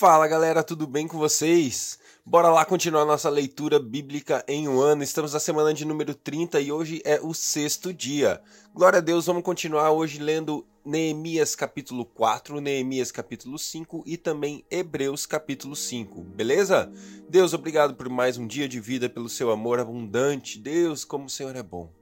Fala galera, tudo bem com vocês? Bora lá continuar nossa leitura bíblica em um ano. Estamos na semana de número 30 e hoje é o sexto dia. Glória a Deus, vamos continuar hoje lendo Neemias capítulo 4, Neemias capítulo 5 e também Hebreus capítulo 5, beleza? Deus, obrigado por mais um dia de vida, pelo seu amor abundante. Deus, como o Senhor é bom.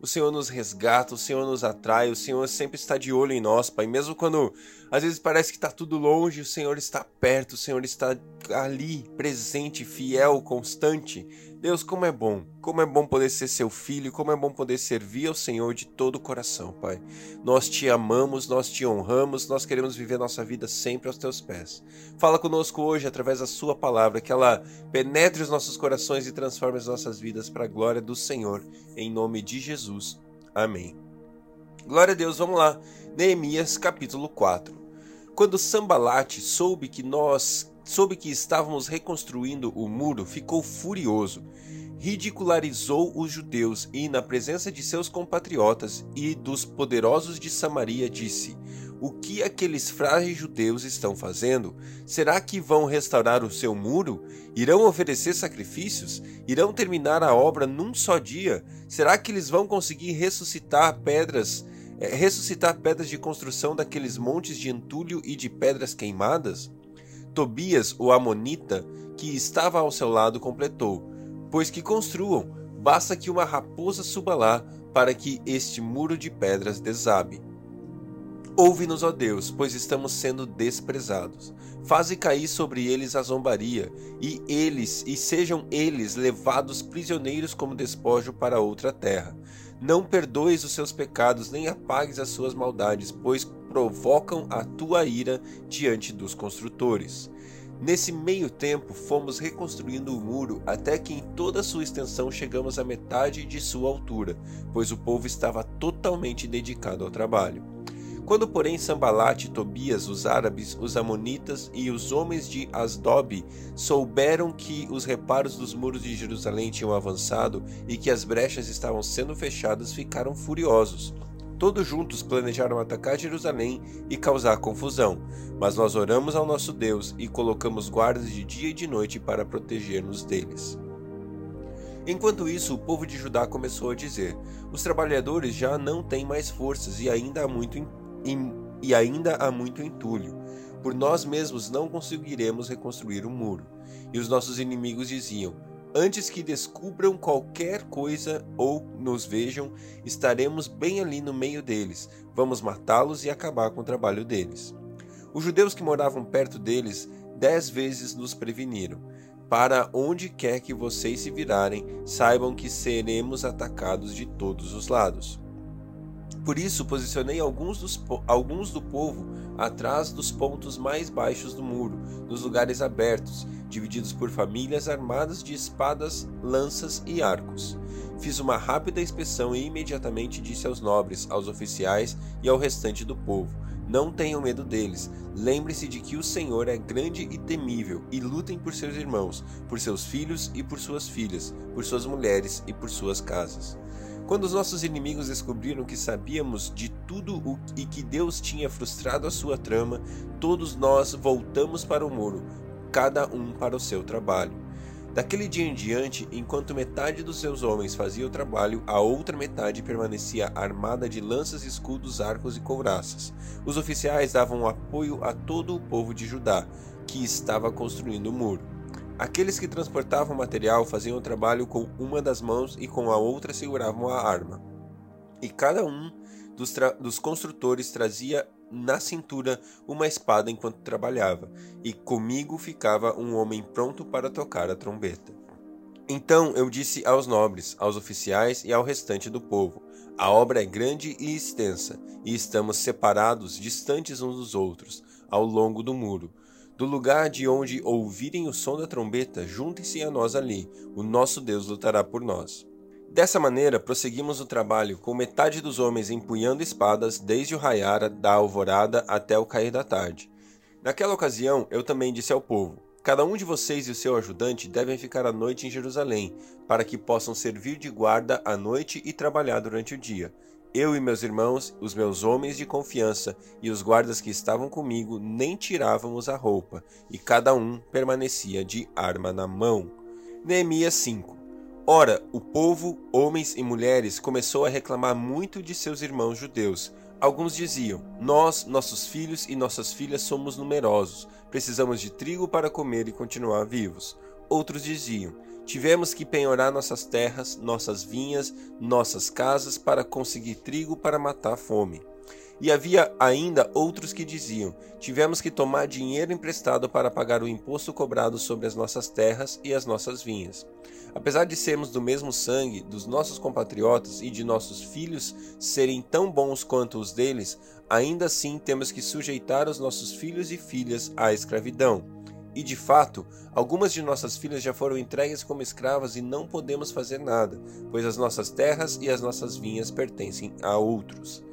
O Senhor nos resgata, o Senhor nos atrai, o Senhor sempre está de olho em nós, Pai. Mesmo quando às vezes parece que está tudo longe, o Senhor está perto, o Senhor está ali, presente, fiel, constante. Deus, como é bom, como é bom poder ser seu filho, como é bom poder servir ao Senhor de todo o coração, Pai. Nós te amamos, nós te honramos, nós queremos viver nossa vida sempre aos teus pés. Fala conosco hoje através da sua palavra, que ela penetre os nossos corações e transforme as nossas vidas para a glória do Senhor, em nome de Jesus. Amém. Glória a Deus, vamos lá. Neemias capítulo 4. Quando Sambalate soube que nós soube que estávamos reconstruindo o muro, ficou furioso. Ridicularizou os judeus e, na presença de seus compatriotas e dos poderosos de Samaria, disse: O que aqueles frágeis judeus estão fazendo? Será que vão restaurar o seu muro? Irão oferecer sacrifícios? Irão terminar a obra num só dia? Será que eles vão conseguir ressuscitar pedras? É, ressuscitar pedras de construção daqueles montes de entulho e de pedras queimadas? Tobias, o Amonita, que estava ao seu lado, completou: Pois que construam, basta que uma raposa suba lá para que este muro de pedras desabe. Ouve-nos, ó Deus, pois estamos sendo desprezados. Faze cair sobre eles a zombaria, e eles e sejam eles levados prisioneiros como despojo para outra terra. Não perdoes os seus pecados, nem apagues as suas maldades, pois provocam a tua ira diante dos construtores. Nesse meio tempo, fomos reconstruindo o muro até que em toda sua extensão chegamos à metade de sua altura, pois o povo estava totalmente dedicado ao trabalho. Quando, porém, Sambalate, Tobias, os árabes, os amonitas e os homens de Asdob souberam que os reparos dos muros de Jerusalém tinham avançado e que as brechas estavam sendo fechadas, ficaram furiosos. Todos juntos planejaram atacar Jerusalém e causar confusão, mas nós oramos ao nosso Deus e colocamos guardas de dia e de noite para proteger-nos deles. Enquanto isso, o povo de Judá começou a dizer: Os trabalhadores já não têm mais forças e ainda há muito e ainda há muito entulho. Por nós mesmos não conseguiremos reconstruir o muro. E os nossos inimigos diziam: Antes que descubram qualquer coisa ou nos vejam, estaremos bem ali no meio deles. Vamos matá-los e acabar com o trabalho deles. Os judeus que moravam perto deles dez vezes nos preveniram. Para onde quer que vocês se virarem, saibam que seremos atacados de todos os lados. Por isso, posicionei alguns, dos, alguns do povo atrás dos pontos mais baixos do muro, nos lugares abertos, divididos por famílias armadas de espadas, lanças e arcos. Fiz uma rápida inspeção e imediatamente disse aos nobres, aos oficiais e ao restante do povo: Não tenham medo deles. Lembre-se de que o Senhor é grande e temível, e lutem por seus irmãos, por seus filhos e por suas filhas, por suas mulheres e por suas casas. Quando os nossos inimigos descobriram que sabíamos de tudo o e que Deus tinha frustrado a sua trama, todos nós voltamos para o muro, cada um para o seu trabalho. Daquele dia em diante, enquanto metade dos seus homens fazia o trabalho, a outra metade permanecia armada de lanças, escudos, arcos e couraças. Os oficiais davam apoio a todo o povo de Judá, que estava construindo o muro. Aqueles que transportavam material faziam o trabalho com uma das mãos e com a outra seguravam a arma. E cada um dos, dos construtores trazia na cintura uma espada enquanto trabalhava, e comigo ficava um homem pronto para tocar a trombeta. Então eu disse aos nobres, aos oficiais e ao restante do povo: A obra é grande e extensa, e estamos separados, distantes uns dos outros, ao longo do muro. Do lugar de onde ouvirem o som da trombeta, juntem-se a nós ali, o nosso Deus lutará por nós. Dessa maneira, prosseguimos o trabalho, com metade dos homens empunhando espadas desde o raiar da alvorada até o cair da tarde. Naquela ocasião, eu também disse ao povo: Cada um de vocês e o seu ajudante devem ficar à noite em Jerusalém, para que possam servir de guarda à noite e trabalhar durante o dia. Eu e meus irmãos, os meus homens de confiança e os guardas que estavam comigo nem tirávamos a roupa, e cada um permanecia de arma na mão. Neemias 5 Ora, o povo, homens e mulheres, começou a reclamar muito de seus irmãos judeus. Alguns diziam: Nós, nossos filhos e nossas filhas somos numerosos, precisamos de trigo para comer e continuar vivos. Outros diziam: Tivemos que penhorar nossas terras, nossas vinhas, nossas casas para conseguir trigo para matar a fome. E havia ainda outros que diziam: Tivemos que tomar dinheiro emprestado para pagar o imposto cobrado sobre as nossas terras e as nossas vinhas. Apesar de sermos do mesmo sangue dos nossos compatriotas e de nossos filhos serem tão bons quanto os deles, ainda assim temos que sujeitar os nossos filhos e filhas à escravidão. E de fato, algumas de nossas filhas já foram entregues como escravas e não podemos fazer nada, pois as nossas terras e as nossas vinhas pertencem a outros.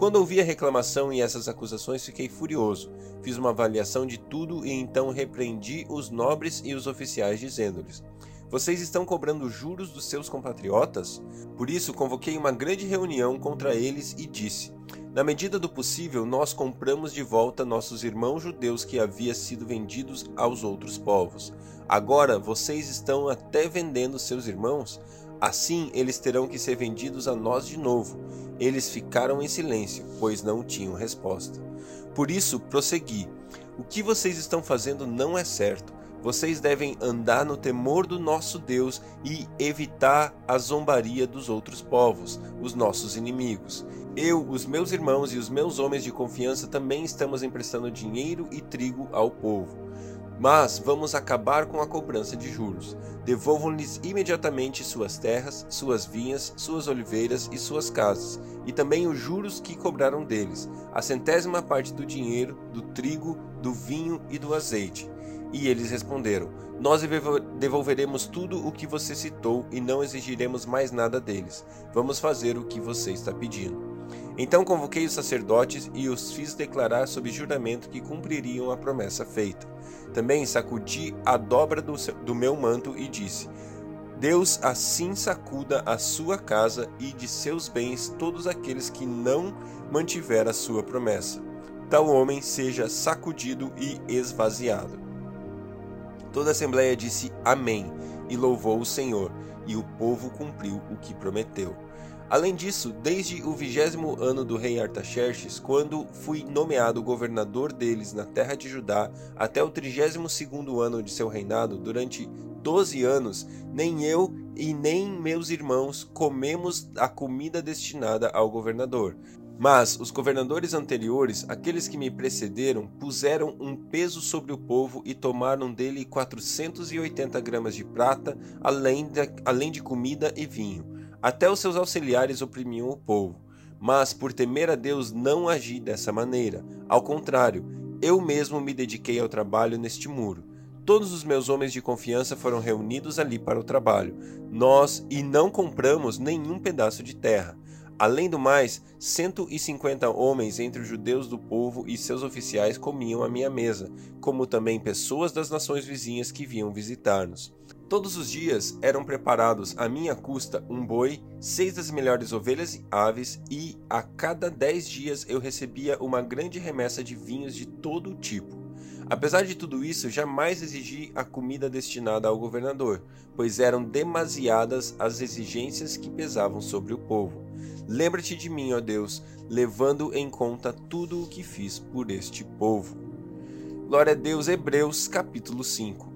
Quando ouvi a reclamação e essas acusações, fiquei furioso. Fiz uma avaliação de tudo e então repreendi os nobres e os oficiais, dizendo-lhes: Vocês estão cobrando juros dos seus compatriotas? Por isso, convoquei uma grande reunião contra eles e disse: na medida do possível, nós compramos de volta nossos irmãos judeus que haviam sido vendidos aos outros povos. Agora vocês estão até vendendo seus irmãos? Assim eles terão que ser vendidos a nós de novo. Eles ficaram em silêncio, pois não tinham resposta. Por isso prossegui: O que vocês estão fazendo não é certo. Vocês devem andar no temor do nosso Deus e evitar a zombaria dos outros povos, os nossos inimigos. Eu, os meus irmãos e os meus homens de confiança também estamos emprestando dinheiro e trigo ao povo. Mas vamos acabar com a cobrança de juros. Devolvam-lhes imediatamente suas terras, suas vinhas, suas oliveiras e suas casas, e também os juros que cobraram deles, a centésima parte do dinheiro, do trigo, do vinho e do azeite e eles responderam: Nós devolveremos tudo o que você citou e não exigiremos mais nada deles. Vamos fazer o que você está pedindo. Então convoquei os sacerdotes e os fiz declarar sob juramento que cumpririam a promessa feita. Também sacudi a dobra do, seu, do meu manto e disse: Deus assim sacuda a sua casa e de seus bens todos aqueles que não mantiver a sua promessa. Tal homem seja sacudido e esvaziado. Toda a assembleia disse Amém e louvou o Senhor, e o povo cumpriu o que prometeu. Além disso, desde o vigésimo ano do rei Artaxerxes, quando fui nomeado governador deles na terra de Judá, até o trigésimo segundo ano de seu reinado, durante doze anos, nem eu e nem meus irmãos comemos a comida destinada ao governador, mas os governadores anteriores, aqueles que me precederam, puseram um peso sobre o povo e tomaram dele 480 gramas de prata, além de, além de comida e vinho. Até os seus auxiliares oprimiam o povo. Mas, por temer a Deus, não agi dessa maneira. Ao contrário, eu mesmo me dediquei ao trabalho neste muro. Todos os meus homens de confiança foram reunidos ali para o trabalho. Nós e não compramos nenhum pedaço de terra. Além do mais, 150 homens entre os judeus do povo e seus oficiais comiam à minha mesa, como também pessoas das nações vizinhas que vinham visitar-nos. Todos os dias eram preparados à minha custa um boi, seis das melhores ovelhas e aves, e a cada dez dias eu recebia uma grande remessa de vinhos de todo tipo. Apesar de tudo isso, jamais exigi a comida destinada ao governador, pois eram demasiadas as exigências que pesavam sobre o povo. Lembra-te de mim, ó Deus, levando em conta tudo o que fiz por este povo. Glória a Deus, Hebreus capítulo 5.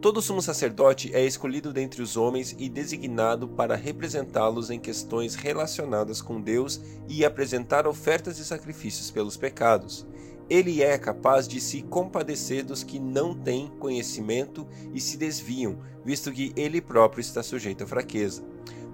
Todo sumo sacerdote é escolhido dentre os homens e designado para representá-los em questões relacionadas com Deus e apresentar ofertas e sacrifícios pelos pecados. Ele é capaz de se compadecer dos que não têm conhecimento e se desviam, visto que ele próprio está sujeito à fraqueza.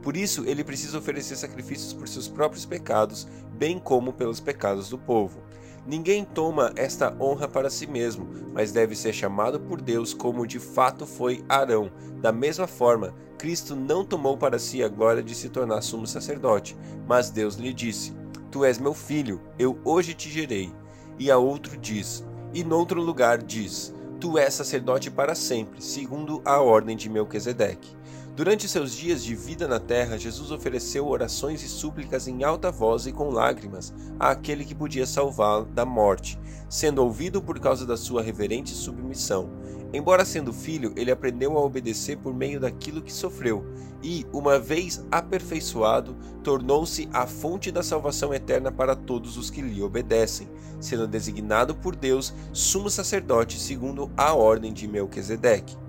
Por isso, ele precisa oferecer sacrifícios por seus próprios pecados, bem como pelos pecados do povo. Ninguém toma esta honra para si mesmo, mas deve ser chamado por Deus como de fato foi Arão. Da mesma forma, Cristo não tomou para si a glória de se tornar sumo sacerdote, mas Deus lhe disse: Tu és meu filho, eu hoje te gerei. E a outro diz, e noutro lugar diz: Tu és sacerdote para sempre, segundo a ordem de Melquisedeque. Durante seus dias de vida na terra, Jesus ofereceu orações e súplicas em alta voz e com lágrimas àquele que podia salvá-lo da morte, sendo ouvido por causa da sua reverente submissão. Embora sendo filho, ele aprendeu a obedecer por meio daquilo que sofreu, e, uma vez aperfeiçoado, tornou-se a fonte da salvação eterna para todos os que lhe obedecem, sendo designado por Deus sumo sacerdote segundo a ordem de Melquisedeque.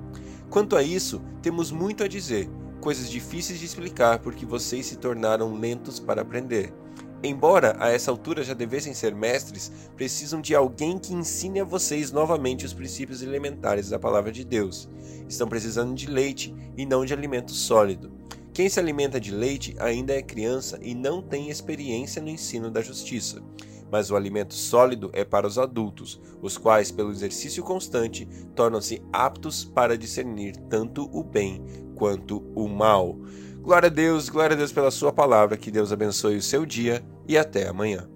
Quanto a isso, temos muito a dizer, coisas difíceis de explicar porque vocês se tornaram lentos para aprender. Embora a essa altura já devessem ser mestres, precisam de alguém que ensine a vocês novamente os princípios elementares da palavra de Deus. Estão precisando de leite e não de alimento sólido. Quem se alimenta de leite ainda é criança e não tem experiência no ensino da justiça mas o alimento sólido é para os adultos, os quais, pelo exercício constante, tornam-se aptos para discernir tanto o bem quanto o mal. Glória a Deus, glória a Deus pela Sua palavra, que Deus abençoe o seu dia e até amanhã.